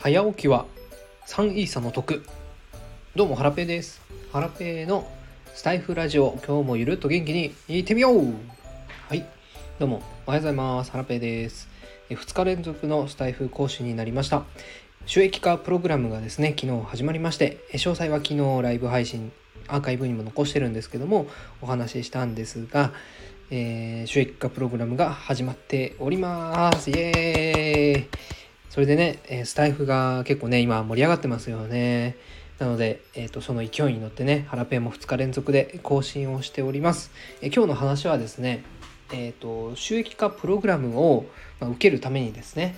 早起きは3イーサの得。どうもハラペーです。ハラペーのスタイフラジオ。今日もゆるっと元気にいってみよう。はい。どうもおはようございます。ハラペーです。2日連続のスタイフ講師になりました。収益化プログラムがですね昨日始まりまして詳細は昨日ライブ配信アーカイブにも残してるんですけどもお話ししたんですが、えー、収益化プログラムが始まっております。イエーイ。それでね、えスタイフが結構ね、今盛り上がってますよね。なので、えーと、その勢いに乗ってね、ハラペンも2日連続で更新をしております。え今日の話はですね、えーと、収益化プログラムを、まあ、受けるためにですね、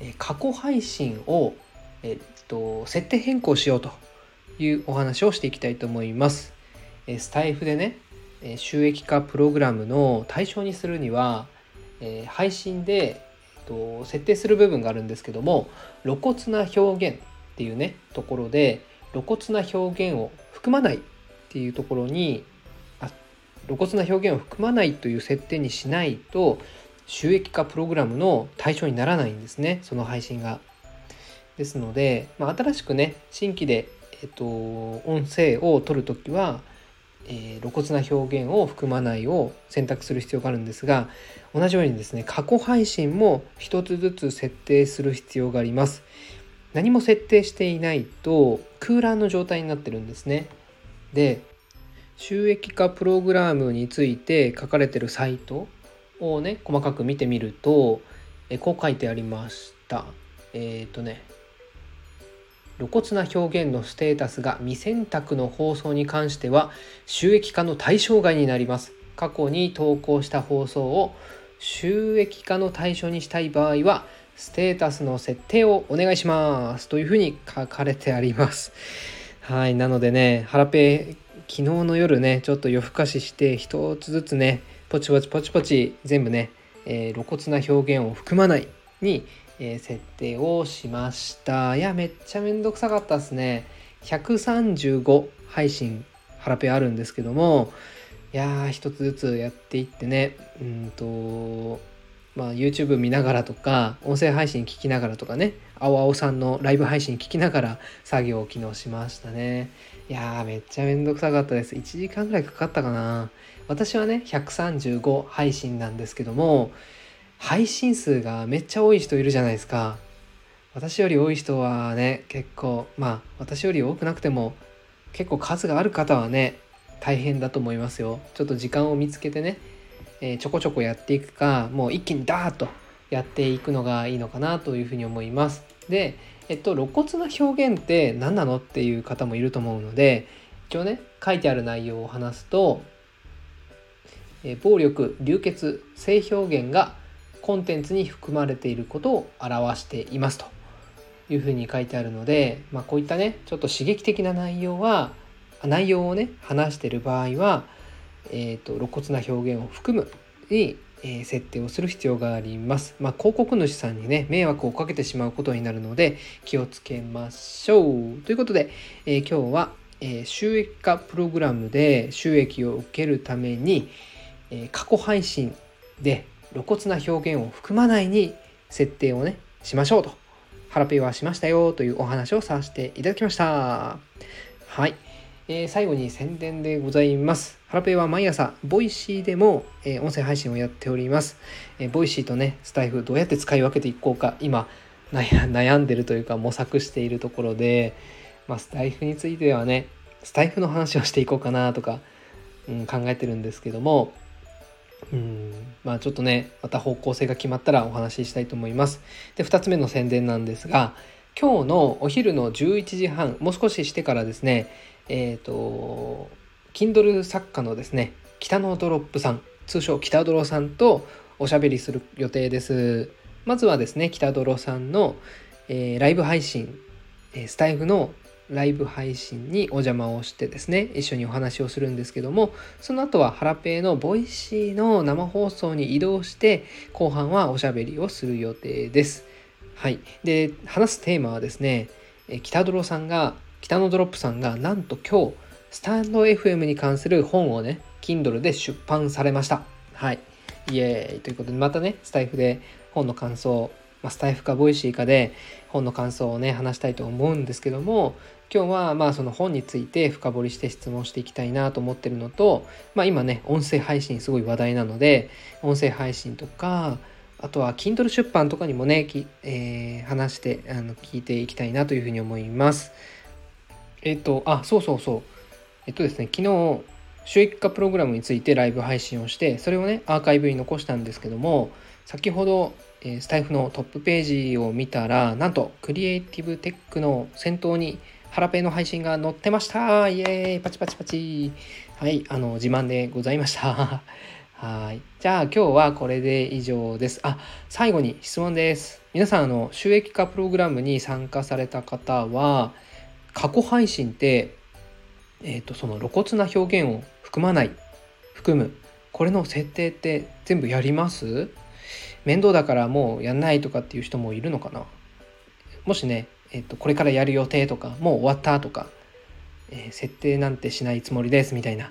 え過去配信を、えーと、設定変更しようというお話をしていきたいと思います。えスタイフでね、え収益化プログラムの対象にするには、え配信でと設定する部分があるんですけども露骨な表現っていうねところで露骨な表現を含まないっていうところにあ露骨な表現を含まないという設定にしないと収益化プログラムの対象にならないんですねその配信が。ですので、まあ、新しくね新規で、えっと、音声を取るときはえー、露骨な表現を含まないを選択する必要があるんですが同じようにですね過去配信も一つずつ設定する必要があります。何も設定していないと空欄の状態になってるんですね。で収益化プログラムについて書かれてるサイトをね細かく見てみるとえこう書いてありました。えっ、ー、とね露骨な表現のステータスが未選択の放送に関しては収益化の対象外になります。過去に投稿した放送を収益化の対象にしたい場合はステータスの設定をお願いしますというふうに書かれてあります。はい、なのでね、ハラペ昨日の夜ね、ちょっと夜更かしして一つずつね、ポチポチポチポチ全部ね、えー、露骨な表現を含まないにえー、設定をしました。いやめっちゃめんどくさかったですね。135配信ハラペあるんですけどもいやー一つずつやっていってね。うんとまあ YouTube 見ながらとか音声配信聞きながらとかね。青青さんのライブ配信聞きながら作業を昨日しましたね。いやーめっちゃめんどくさかったです。1時間ぐらいかかったかな。私はね135配信なんですけども配信数がめっちゃ多い人いるじゃないですか。私より多い人はね、結構、まあ私より多くなくても結構数がある方はね、大変だと思いますよ。ちょっと時間を見つけてね、えー、ちょこちょこやっていくか、もう一気にダーッとやっていくのがいいのかなというふうに思います。で、えっと、露骨な表現って何なのっていう方もいると思うので、一応ね、書いてある内容を話すと、え暴力、流血、性表現がコンテンツに含まれていることを表していますというふうに書いてあるので、まあ、こういったねちょっと刺激的な内容は内容をね話してる場合は、えーと、露骨な表現を含むに、えー、設定をする必要があります。まあ、広告主さんにね迷惑をかけてしまうことになるので気をつけましょう。ということで、えー、今日は、えー、収益化プログラムで収益を受けるために、え過去配信で露骨な表現を含まないに設定をねしましょうと。ハラペーはしましたよというお話をさせていただきました。はい、えー、最後に宣伝でございます。ハラペーは毎朝 Voicy でも、えー、音声配信をやっております、えー、 Voicy とねスタエフどうやって使い分けていこうか今悩んでるというか模索しているところで、まあ、スタエフについてはねスタイフの話をしていこうかなとか、うん、考えてるんですけどもうんまあちょっとねまた方向性が決まったらお話ししたいと思います。で2つ目の宣伝なんですが今日のお昼の11時半もう少ししてからですねえっ、ー、と Kindle 作家のですね北野ドロップさん通称北ドロさんとおしゃべりする予定です。まずはですね北ドロさんの、えー、ライブ配信スタエフのライブ配信にお邪魔をしてですね一緒にお話をするんですけどもその後はハラペーの Voicy の生放送に移動して後半はおしゃべりをする予定です。はい、で話すテーマはですね北ドロさんが北のドロップさんがなんと今日スタンド FM に関する本をね Kindle で出版されました。はいイエーイということでまたねスタエフで本の感想まあ、スタエフか Voicy かで本の感想をね話したいと思うんですけども今日はまあその本について深掘りして質問していきたいなと思ってるのと、まあ、今ね音声配信すごい話題なので音声配信とかあとは Kindle 出版とかにもねき、えー、話してあの聞いていきたいなというふうに思います。えっ、とあそうそうそうえっとですね昨日収益化プログラムについてライブ配信をしてそれをねアーカイブに残したんですけども先ほど、え、スタイフのトップページを見たらなんとクリエイティブテックの先頭にハラペの配信が載ってました。イエーイ。パチパチパチ。はいあの自慢でございました。はい。じゃあ今日はこれで以上です。あ最後に質問です。皆さんあの収益化プログラムに参加された方は過去配信ってえーと、その露骨な表現を含まない含むこれの設定って全部やります？面倒だからもうやんないとかっていう人もいるのかな？もしね、えーと、これからやる予定とかもう終わったとか、えー、設定なんてしないつもりですみたいな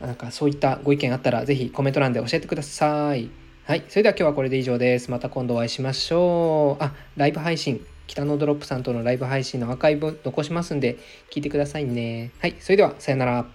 なんかそういったご意見あったら是非コメント欄で教えてください。はい。それでは今日はこれで以上です。また今度お会いしましょう。あ、ライブ配信北野ドロップさんとのライブ配信のアーカイブ残しますんで、聞いてくださいね。はい、それでは、さよなら。